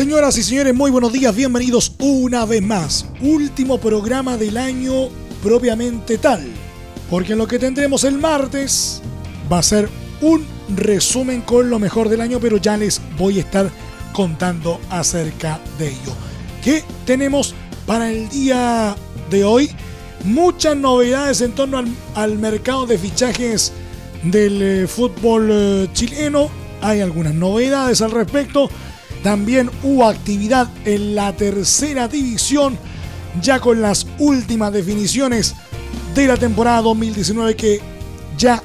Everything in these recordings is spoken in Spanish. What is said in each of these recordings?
Señoras y señores, muy buenos días, bienvenidos una vez más. Último programa del año propiamente tal. Porque lo que tendremos el martes va a ser un resumen con lo mejor del año, pero ya les voy a estar contando acerca de ello. ¿Qué tenemos para el día de hoy? Muchas novedades en torno al, mercado de fichajes del eh, fútbol eh, chileno. Hay algunas novedades al respecto. También hubo actividad en la tercera división, ya con las últimas definiciones de la temporada 2019 que ya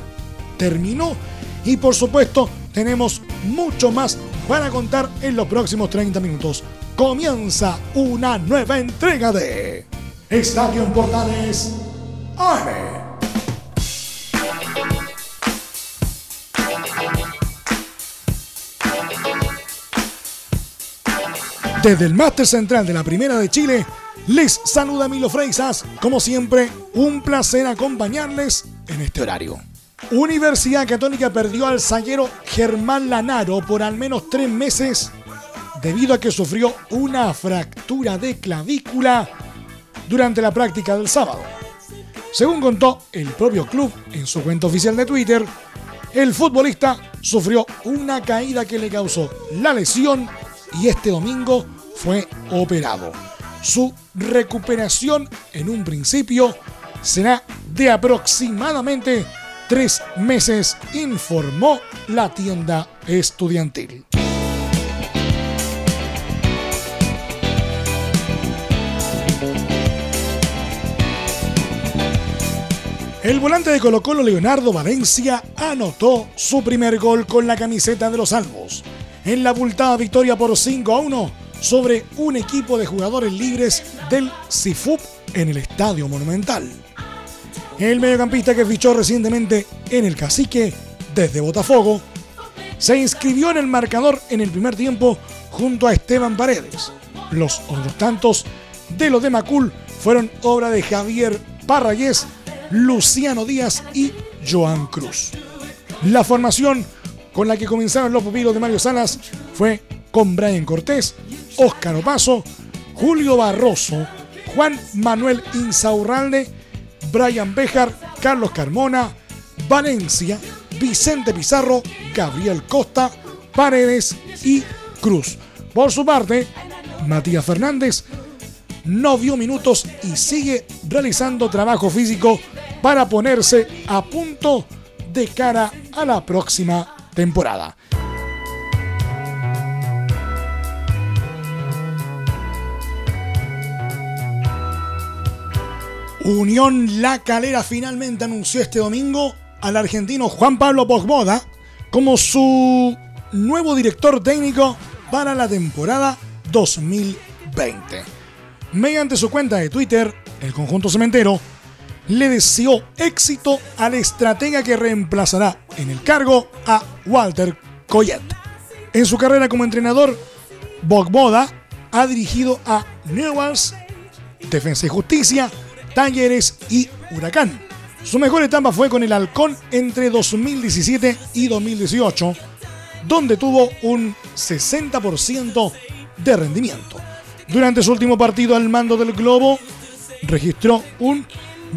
terminó. Y por supuesto, tenemos mucho más para contar en los próximos 30 minutos. Comienza una nueva entrega de Estadio en Portales AM. Desde el máster central de la Primera de Chile, les saluda Milo Freisas. Como siempre, un placer acompañarles en este horario. Universidad Católica perdió al zaguero Germán Lanaro por al menos tres meses debido a que sufrió una fractura de clavícula durante la práctica del sábado. Según contó el propio club en su cuenta oficial de Twitter, el futbolista sufrió una caída que le causó la lesión y este domingo fue operado. Su recuperación en un principio será de aproximadamente tres meses, informó la tienda estudiantil. El volante de Colo Colo Leonardo Valencia anotó su primer gol con la camiseta de los Albos en la abultada victoria por 5 a 1 sobre un equipo de jugadores libres del CIFUP en el Estadio Monumental. El mediocampista que fichó recientemente en el Cacique desde Botafogo se inscribió en el marcador en el primer tiempo junto a Esteban Paredes. Los otros tantos de los de Macul fueron obra de Javier Parrayés, Luciano Díaz y Joan Cruz. La formación con la que comenzaron los pupilos de Mario Salas fue con Brian Cortés, Óscar Opaso, Julio Barroso, Juan Manuel Insaurralde, Brian Bejar, Carlos Carmona, Valencia, Vicente Pizarro, Gabriel Costa, Paredes y Cruz. Por su parte, Matías Fernández no vio minutos y sigue realizando trabajo físico para ponerse a punto de cara a la próxima temporada. Unión La Calera finalmente anunció este domingo al argentino Juan Pablo Pogboda como su nuevo director técnico para la temporada 2020. Mediante su cuenta de Twitter, el conjunto cementero le deseó éxito al estratega que reemplazará en el cargo a Walter Coyet. En su carrera como entrenador, Bogboda ha dirigido a Newells, Defensa y Justicia, Talleres y Huracán. Su mejor etapa fue con el Halcón entre 2017 y 2018, donde tuvo un 60% de rendimiento. Durante su último partido al mando del Globo, registró un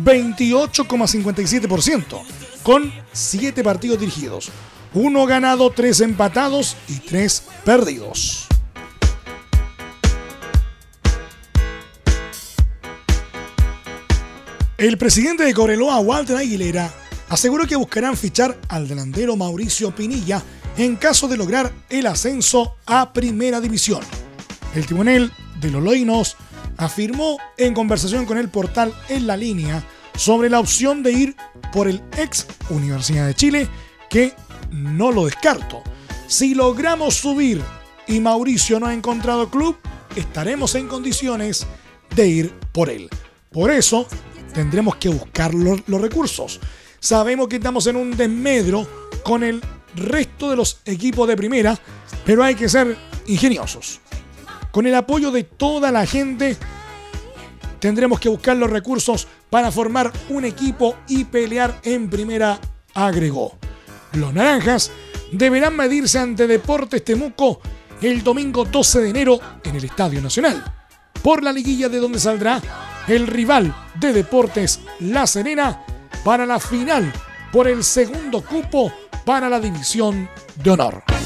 28,57%, con 7 partidos dirigidos, 1 ganado, 3 empatados y 3 perdidos. El presidente de Coreloa, Walter Aguilera, aseguró que buscarán fichar al delantero Mauricio Pinilla en caso de lograr el ascenso a Primera División. El timonel de los Loinos afirmó en conversación con el portal En la Línea sobre la opción de ir por el ex Universidad de Chile, que no lo descarto. Si logramos subir y Mauricio no ha encontrado club, estaremos en condiciones de ir por él. Por eso tendremos que buscar los, recursos. Sabemos que estamos en un desmedro con el resto de los equipos de primera, pero hay que ser ingeniosos. Con el apoyo de toda la gente, tendremos que buscar los recursos para formar un equipo y pelear en primera, agregó. Los naranjas deberán medirse ante Deportes Temuco el domingo 12 de enero en el Estadio Nacional, por la liguilla de donde saldrá el rival de Deportes La Serena para la final por el segundo cupo para la división de honor.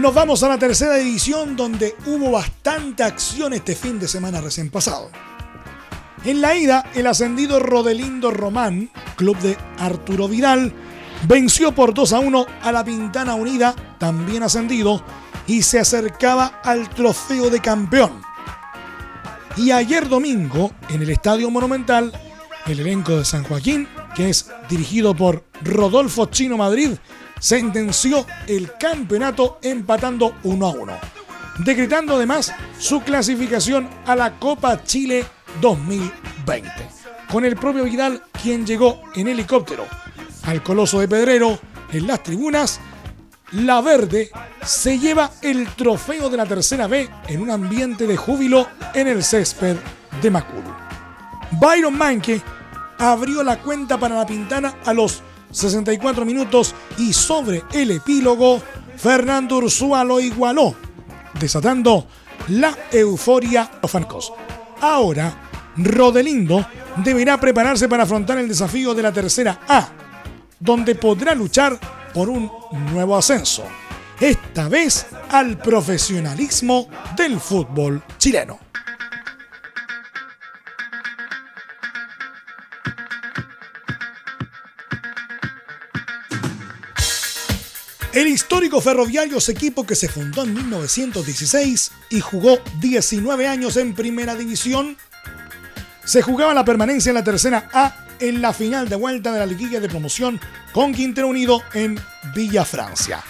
Nos vamos a la tercera división donde hubo bastante acción este fin de semana recién pasado. En la ida, el ascendido Rodelindo Román, club de Arturo Vidal, venció por 2 a 1 a la Pintana Unida, también ascendido, y se acercaba al trofeo de campeón. Y ayer domingo, en el Estadio Monumental, el elenco de San Joaquín, que es dirigido por Rodolfo Chino Madrid, sentenció el campeonato empatando 1 a 1, decretando además su clasificación a la Copa Chile 2020, con el propio Vidal quien llegó en helicóptero al Coloso de Pedrero en las tribunas la Verde se lleva el trofeo de la tercera B en un ambiente de júbilo en el césped de Maculu. Byron Manke abrió la cuenta para la Pintana a los 64 minutos y sobre el epílogo, Fernando Ursúa lo igualó, desatando la euforia de los fancos. Ahora, Rodelindo deberá prepararse para afrontar el desafío de la tercera A, donde podrá luchar por un nuevo ascenso, esta vez al profesionalismo del fútbol chileno. El histórico Ferroviario es equipo que se fundó en 1916 y jugó 19 años en Primera División. Se jugaba la permanencia en la tercera A en la final de vuelta de la liguilla de promoción con Quintero Unido en Villa Francia.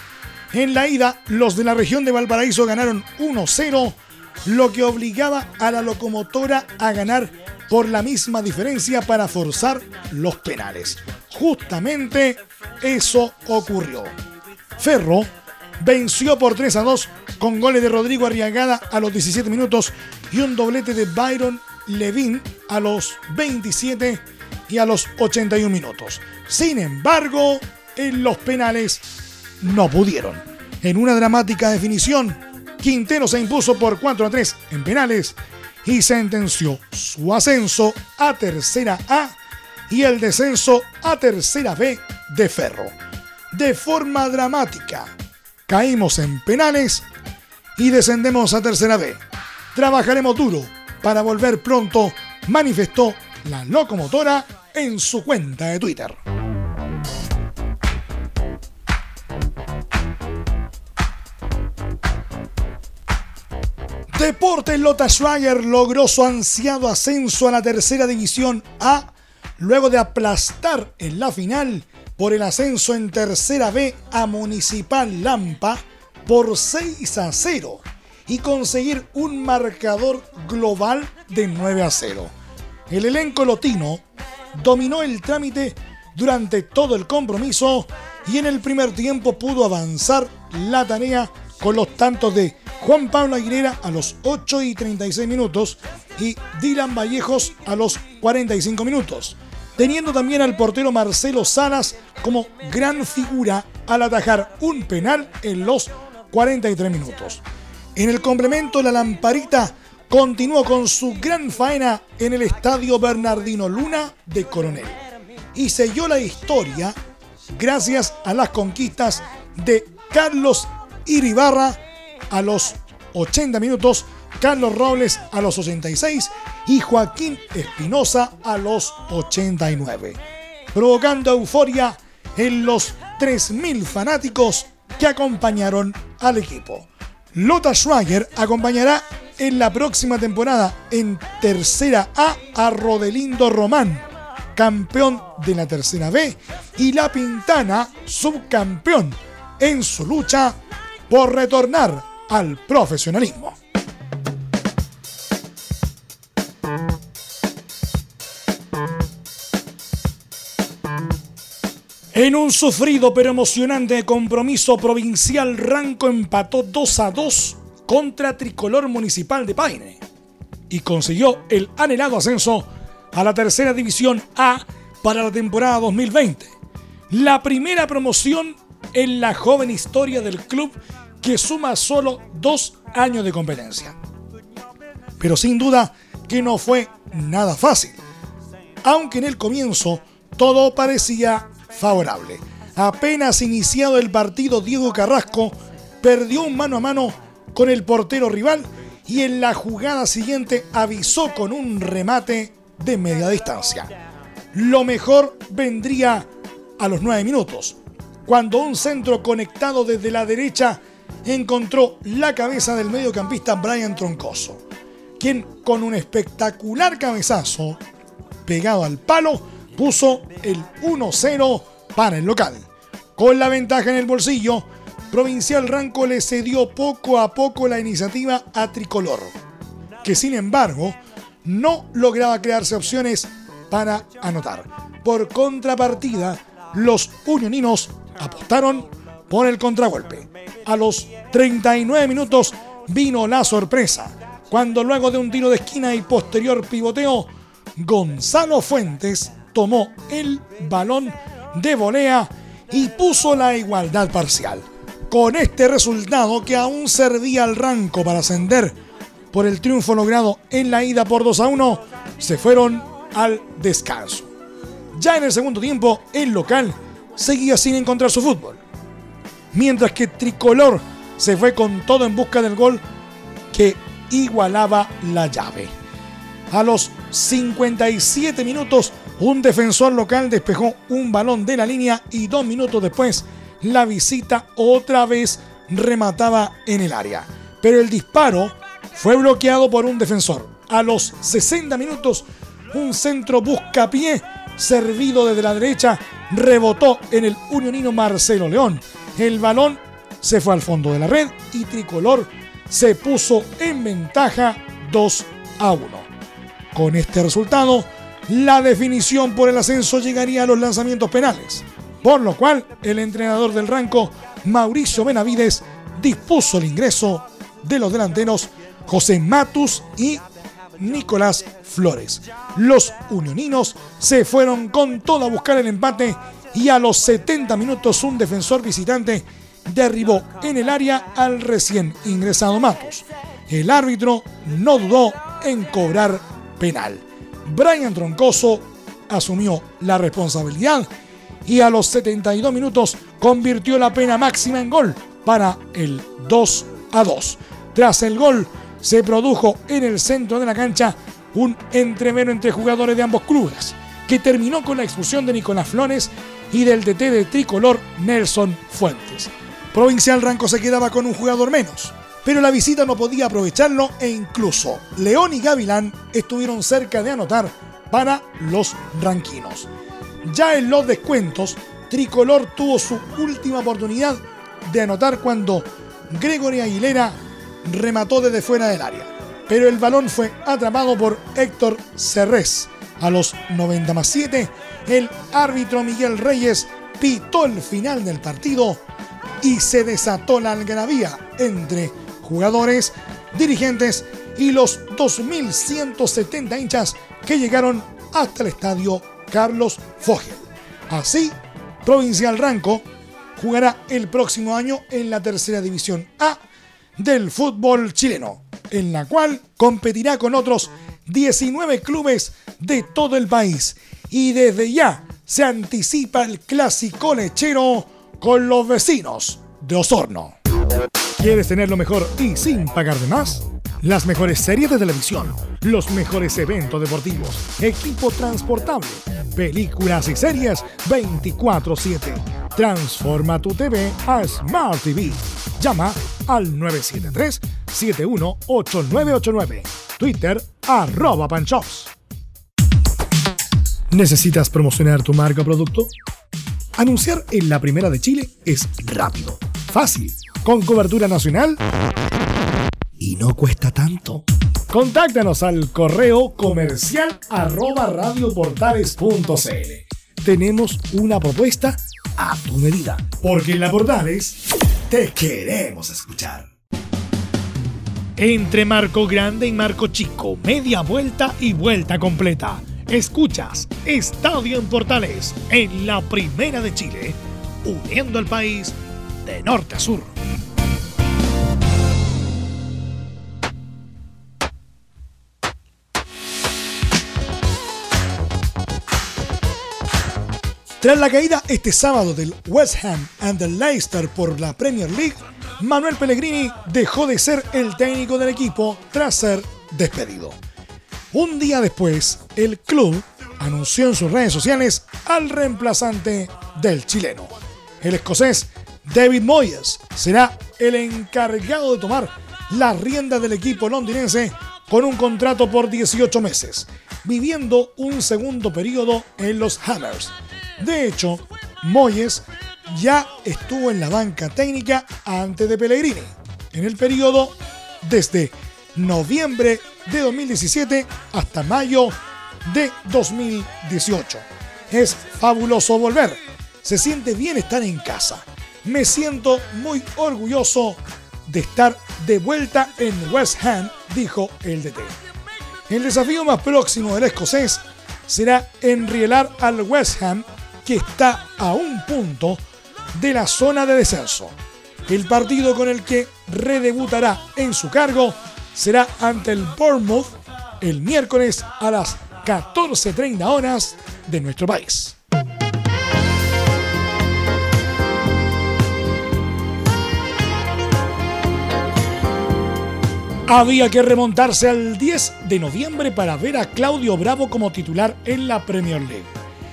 En la ida, los de la región de Valparaíso ganaron 1-0, lo que obligaba a la locomotora a ganar por la misma diferencia para forzar los penales. Justamente eso ocurrió. Ferro venció por 3 a 2 con goles de Rodrigo Arriagada a los 17 minutos y un doblete de Byron Levin a los 27 y a los 81 minutos. Sin embargo, en los penales no pudieron. En una dramática definición, Quintero se impuso por 4 a 3 en penales y sentenció su ascenso a tercera A y el descenso a tercera B de Ferro. De forma dramática, caímos en penales y descendemos a tercera B. Trabajaremos duro para volver pronto, manifestó la locomotora en su cuenta de Twitter. Deportes Lota Schwager logró su ansiado ascenso a la tercera división A luego de aplastar en la final por el ascenso en tercera B a Municipal Lampa por 6 a 0 y conseguir un marcador global de 9 a 0. El elenco lotino dominó el trámite durante todo el compromiso y en el primer tiempo pudo avanzar la tarea con los tantos de Juan Pablo Aguilera a los 8 y 36 minutos y Dylan Vallejos a los 45 minutos, teniendo también al portero Marcelo Salas como gran figura al atajar un penal en los 43 minutos. En el complemento, la lamparita continuó con su gran faena en el estadio Bernardino Luna de Coronel y selló la historia gracias a las conquistas de Carlos Iribarra a los 80 minutos, Carlos Robles a los 86 y Joaquín Espinosa a los 89, provocando euforia en los 3.000 fanáticos que acompañaron al equipo. Lota Schwager acompañará en la próxima temporada en Tercera A a Rodelindo Román, campeón de la tercera B, y La Pintana, subcampeón en su lucha por retornar al profesionalismo. En un sufrido pero emocionante compromiso provincial, Ranco empató 2 a 2 contra Tricolor Municipal de Paine y consiguió el anhelado ascenso a la tercera división A para la temporada 2020. La primera promoción en la joven historia del club que suma solo dos años de competencia. Pero sin duda que no fue nada fácil, aunque en el comienzo todo parecía favorable. Apenas iniciado el partido, Diego Carrasco perdió un mano a mano con el portero rival y en la jugada siguiente avisó con un remate de media distancia. Lo mejor vendría a los nueve minutos, cuando un centro conectado desde la derecha encontró la cabeza del mediocampista Brian Troncoso, quien con un espectacular cabezazo pegado al palo puso el 1-0 para el local. Con la ventaja en el bolsillo, Provincial Ranco le cedió poco a poco la iniciativa a Tricolor, que sin embargo no lograba crearse opciones para anotar. Por contrapartida, los unioninos apostaron por el contragolpe. A los 39 minutos vino la sorpresa, cuando luego de un tiro de esquina y posterior pivoteo, Gonzalo Fuentes tomó el balón de volea y puso la igualdad parcial. Con este resultado que aún servía al ranco para ascender por el triunfo logrado en la ida por 2 a 1, se fueron al descanso. Ya en el segundo tiempo, el local seguía sin encontrar su fútbol. Mientras que Tricolor se fue con todo en busca del gol que igualaba la llave. A los 57 minutos, un defensor local despejó un balón de la línea y dos minutos después, la visita otra vez remataba en el área. Pero el disparo fue bloqueado por un defensor. A los 60 minutos, un centro buscapié servido desde la derecha rebotó en el unionino Marcelo León. El balón se fue al fondo de la red y Tricolor se puso en ventaja 2 a 1. Con este resultado, la definición por el ascenso llegaría a los lanzamientos penales, por lo cual el entrenador del ranco, Mauricio Benavides, dispuso el ingreso de los delanteros José Matus y Nicolás Flores. Los unioninos se fueron con todo a buscar el empate y a los 70 minutos un defensor visitante derribó en el área al recién ingresado Matus. El árbitro no dudó en cobrar penal. Brian Troncoso asumió la responsabilidad y a los 72 minutos convirtió la pena máxima en gol para el 2 a 2. Tras el gol se produjo en el centro de la cancha un entrevero entre jugadores de ambos clubes, que terminó con la expulsión de Nicolás Flores y del DT de tricolor Nelson Fuentes. Provincial Ranco se quedaba con un jugador menos, pero la visita no podía aprovecharlo e incluso León y Gavilán estuvieron cerca de anotar para los ranquinos. Ya en los descuentos, Tricolor tuvo su última oportunidad de anotar cuando Gregory Aguilera remató desde fuera del área, pero el balón fue atrapado por Héctor Cerrés. A los 90 más 7, el árbitro Miguel Reyes pitó el final del partido y se desató la algarabía entre jugadores, dirigentes y los 2.170 hinchas que llegaron hasta el estadio Carlos Fogel. Así, Provincial Ranco jugará el próximo año en la tercera división A del fútbol chileno, en la cual competirá con otros 19 clubes de todo el país. Y desde ya se anticipa el clásico lechero con los vecinos de Osorno. ¿Quieres tener lo mejor y sin pagar de más? Las mejores series de televisión, los mejores eventos deportivos, equipo transportable, películas y series 24/7. Transforma tu TV a Smart TV. Llama al 973-718989. Twitter arroba panchops. ¿Necesitas promocionar tu marca o producto? Anunciar en la Primera de Chile es rápido, fácil, con cobertura nacional y no cuesta tanto. Contáctanos al correo comercial arroba radioportales.cl. Tenemos una propuesta a tu medida, porque en la Portales te queremos escuchar. Entre Marco Grande y Marco Chico, media vuelta y vuelta completa. Escuchas Estadio en Portales en la Primera de Chile, uniendo al país de norte a sur. Tras la caída este sábado del West Ham and the Leicester por la Premier League, Manuel Pellegrini dejó de ser el técnico del equipo tras ser despedido. Un día después, el club anunció en sus redes sociales al reemplazante del chileno. El escocés David Moyes será el encargado de tomar la rienda del equipo londinense con un contrato por 18 meses, viviendo un segundo periodo en los Hammers de hecho, Moyes ya estuvo en la banca técnica antes de Pellegrini, en el periodo desde noviembre de 2017 hasta mayo de 2018. Es fabuloso volver. Se siente bien estar en casa. Me siento muy orgulloso de estar de vuelta en West Ham, dijo el DT. El desafío más próximo del escocés será enrielar al West Ham que está a un punto de la zona de descenso. El partido con el que redebutará en su cargo será ante el Bournemouth el miércoles a las 14.30 horas de nuestro país. Había que remontarse al 10 de noviembre para ver a Claudio Bravo como titular en la Premier League.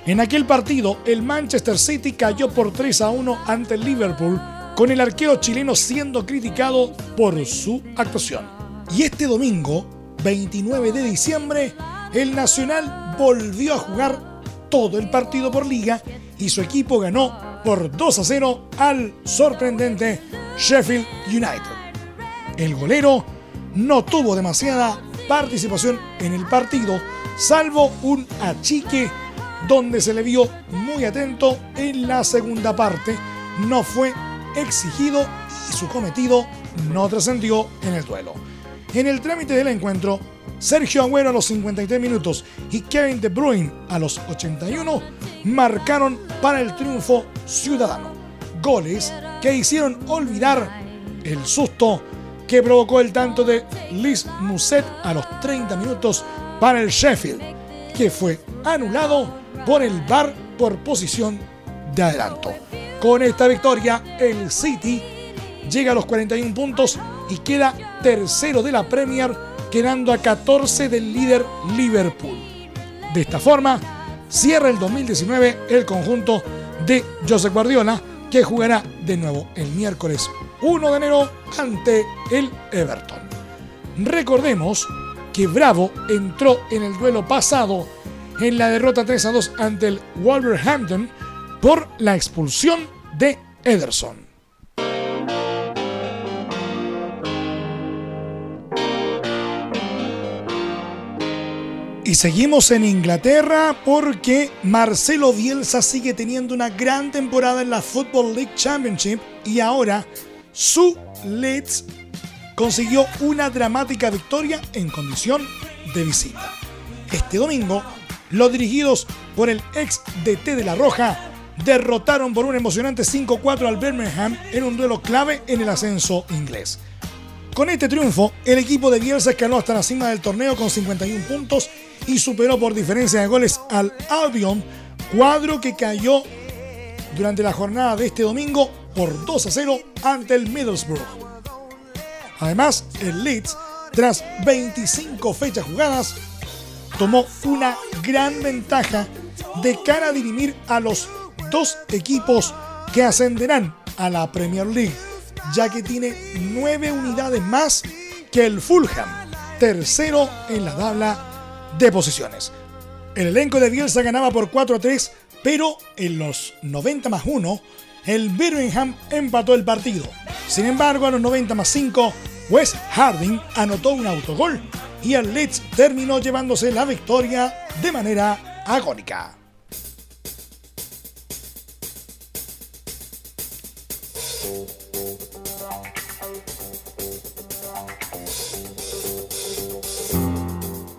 En aquel partido, el Manchester City cayó por 3 a 1 ante el Liverpool, con el arquero chileno siendo criticado por su actuación. Y este domingo, 29 de diciembre, el Nacional volvió a jugar todo el partido por liga y su equipo ganó por 2 a 0 al sorprendente Sheffield United. El golero no tuvo demasiada participación en el partido, salvo un achique donde se le vio muy atento en la segunda parte, no fue exigido y su cometido no trascendió en el duelo. En el trámite del encuentro, Sergio Agüero a los 53 minutos y Kevin De Bruyne a los 81 marcaron para el triunfo ciudadano. Goles que hicieron olvidar el susto que provocó el tanto de Liz Muset a los 30 minutos para el Sheffield, que fue anulado por el VAR por posición de adelanto. Con esta victoria, el City llega a los 41 puntos y queda tercero de la Premier, quedando a 14 del líder Liverpool. De esta forma, cierra el 2019 el conjunto de Josep Guardiola, que jugará de nuevo el miércoles 1 de enero ante el Everton. Recordemos que Bravo entró en el duelo pasado en la derrota 3 a 2 ante el Wolverhampton por la expulsión de Ederson. Y seguimos en Inglaterra porque Marcelo Bielsa sigue teniendo una gran temporada en la Football League Championship y ahora su Leeds consiguió una dramática victoria en condición de visita. Este domingo los dirigidos por el ex DT de La Roja derrotaron por un emocionante 5-4 al Birmingham en un duelo clave en el ascenso inglés. Con este triunfo, el equipo de Bielsa escaló hasta la cima del torneo con 51 puntos y superó por diferencia de goles al Albion, cuadro que cayó durante la jornada de este domingo por 2 a 0 ante el Middlesbrough. Además, el Leeds, tras 25 fechas jugadas, tomó una gran ventaja de cara a dirimir a los dos equipos que ascenderán a la Premier League, ya que tiene nueve unidades más que el Fulham, tercero en la tabla de posiciones. El elenco de Bielsa ganaba por 4 a 3, pero en los 90 más 1, el Birmingham empató el partido. Sin embargo, a los 90 más 5, Wes Harding anotó un autogol y el Leeds terminó llevándose la victoria de manera agónica.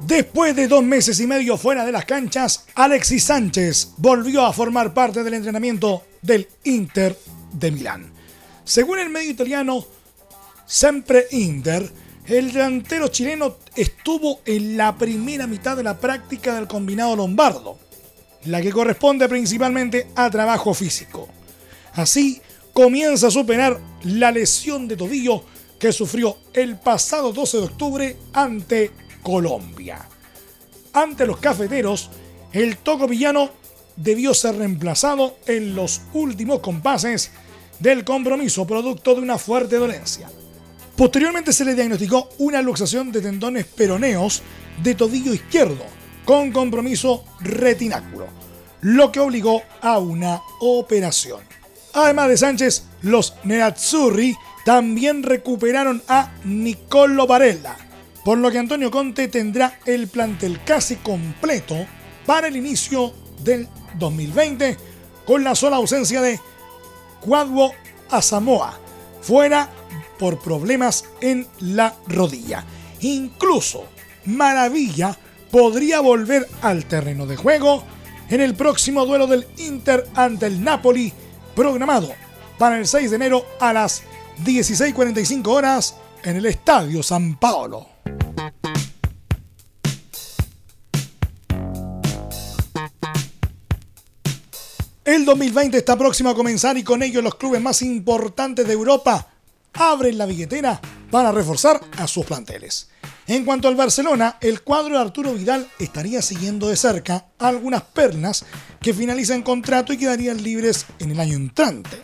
Después de dos meses y medio fuera de las canchas, Alexis Sánchez volvió a formar parte del entrenamiento del Inter de Milán. Según el medio italiano Sempre Inter, el delantero chileno estuvo en la primera mitad de la práctica del combinado lombardo, la que corresponde principalmente a trabajo físico. Así comienza a superar la lesión de tobillo que sufrió el pasado 12 de octubre ante Colombia. Ante los cafeteros, el toco villano debió ser reemplazado en los últimos compases del compromiso producto de una fuerte dolencia. Posteriormente se le diagnosticó una luxación de tendones peroneos de tobillo izquierdo con compromiso retináculo, lo que obligó a una operación. Además de Sánchez, los Nerazzurri también recuperaron a Nicolo Varela, por lo que Antonio Conte tendrá el plantel casi completo para el inicio del 2020, con la sola ausencia de Cuadro Asamoa, fuera por problemas en la rodilla. Incluso Maravilla podría volver al terreno de juego en el próximo duelo del Inter ante el Napoli, programado para el 6 de enero a las 16.45 horas en el Estadio San Paolo. El 2020 está próximo a comenzar y con ello los clubes más importantes de Europa abren la billetera para reforzar a sus planteles. En cuanto al Barcelona, el cuadro de Arturo Vidal estaría siguiendo de cerca algunas perlas que finalizan contrato y quedarían libres en el año entrante.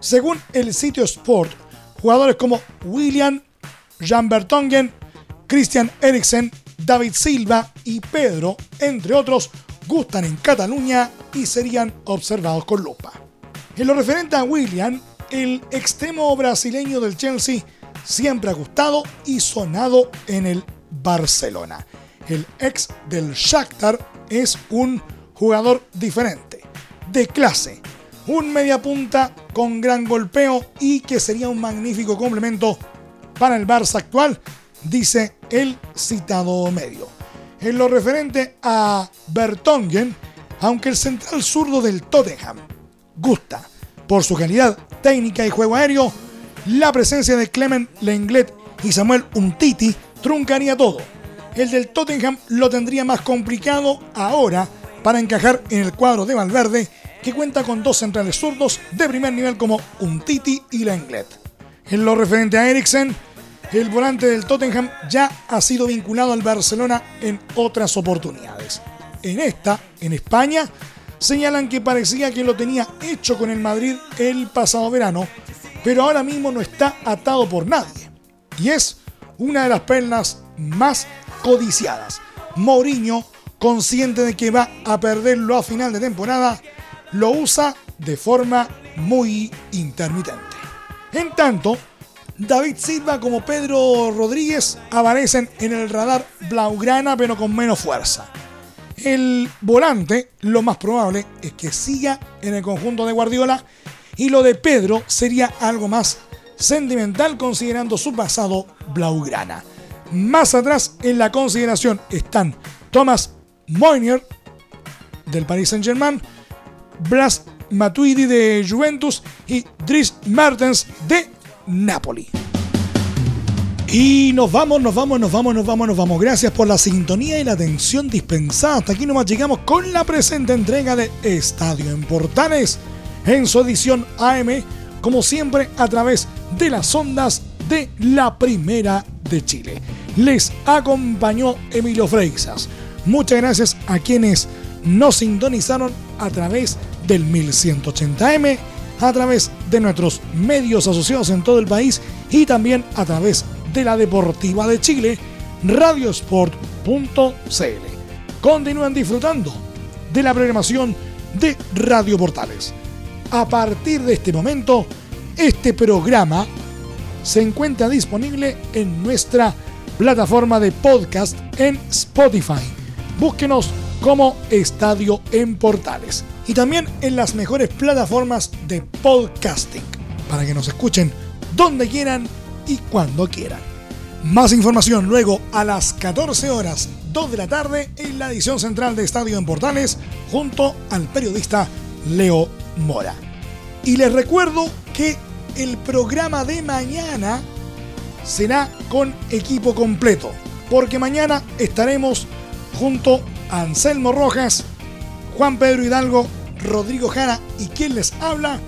Según el sitio Sport, jugadores como William Jan Bertongen, Christian Eriksen, David Silva y Pedro, entre otros, gustan en Cataluña y serían observados con lupa. En lo referente a William, el extremo brasileño del Chelsea siempre ha gustado y sonado en el Barcelona. El ex del Shakhtar es un jugador diferente, de clase, un mediapunta con gran golpeo y que sería un magnífico complemento para el Barça actual, dice el citado medio. En lo referente a Bertongen, aunque el central zurdo del Tottenham gusta por su calidad técnica y juego aéreo, la presencia de Clement Lenglet y Samuel Untiti truncaría todo. El del Tottenham lo tendría más complicado ahora para encajar en el cuadro de Valverde, que cuenta con dos centrales zurdos de primer nivel como Untiti y Lenglet. En lo referente a Eriksen, el volante del Tottenham ya ha sido vinculado al Barcelona en otras oportunidades. En esta, en España, señalan que parecía que lo tenía hecho con el Madrid el pasado verano, pero ahora mismo no está atado por nadie. Y es una de las perlas más codiciadas. Mourinho, consciente de que va a perderlo a final de temporada, lo usa de forma muy intermitente. En tanto, David Silva como Pedro Rodríguez aparecen en el radar blaugrana pero con menos fuerza. El volante, lo más probable es que siga en el conjunto de Guardiola y lo de Pedro sería algo más sentimental considerando su pasado blaugrana. Más atrás en la consideración están Thomas Moynier del Paris Saint-Germain, Blas Matuidi de Juventus y Dries Martens de Napoli. Y nos vamos, nos vamos, nos vamos, nos vamos, nos vamos. Gracias por la sintonía y la atención dispensada. Hasta aquí nomás llegamos con la presente entrega de Estadio en Portales en su edición AM, como siempre a través de las ondas de la Primera de Chile. Les acompañó Emilio Freixas. Muchas gracias a quienes nos sintonizaron a través del 1180M a través de nuestros medios asociados en todo el país y también a través de la Deportiva de Chile, radiosport.cl. continúen disfrutando de la programación de Radio Portales. A partir de este momento, este programa se encuentra disponible en nuestra plataforma de podcast en Spotify. Búsquenos como Estadio en Portales y también en las mejores plataformas de podcasting para que nos escuchen donde quieran y cuando quieran. Más información luego a las 14 horas 2 de la tarde en la edición central de Estadio en Portales junto al periodista Leo Mora. Y les recuerdo que el programa de mañana será con equipo completo, porque mañana estaremos junto Anselmo Rojas, Juan Pedro Hidalgo, Rodrigo Jara y quien les habla,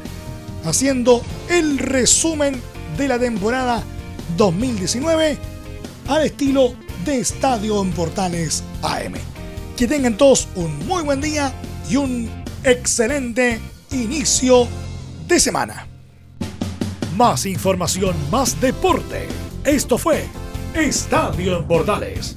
haciendo el resumen de la temporada 2019 al estilo de Estadio en Portales AM. Que tengan todos un muy buen día y un excelente inicio de semana. Más información, más deporte. Esto fue Estadio en Portales,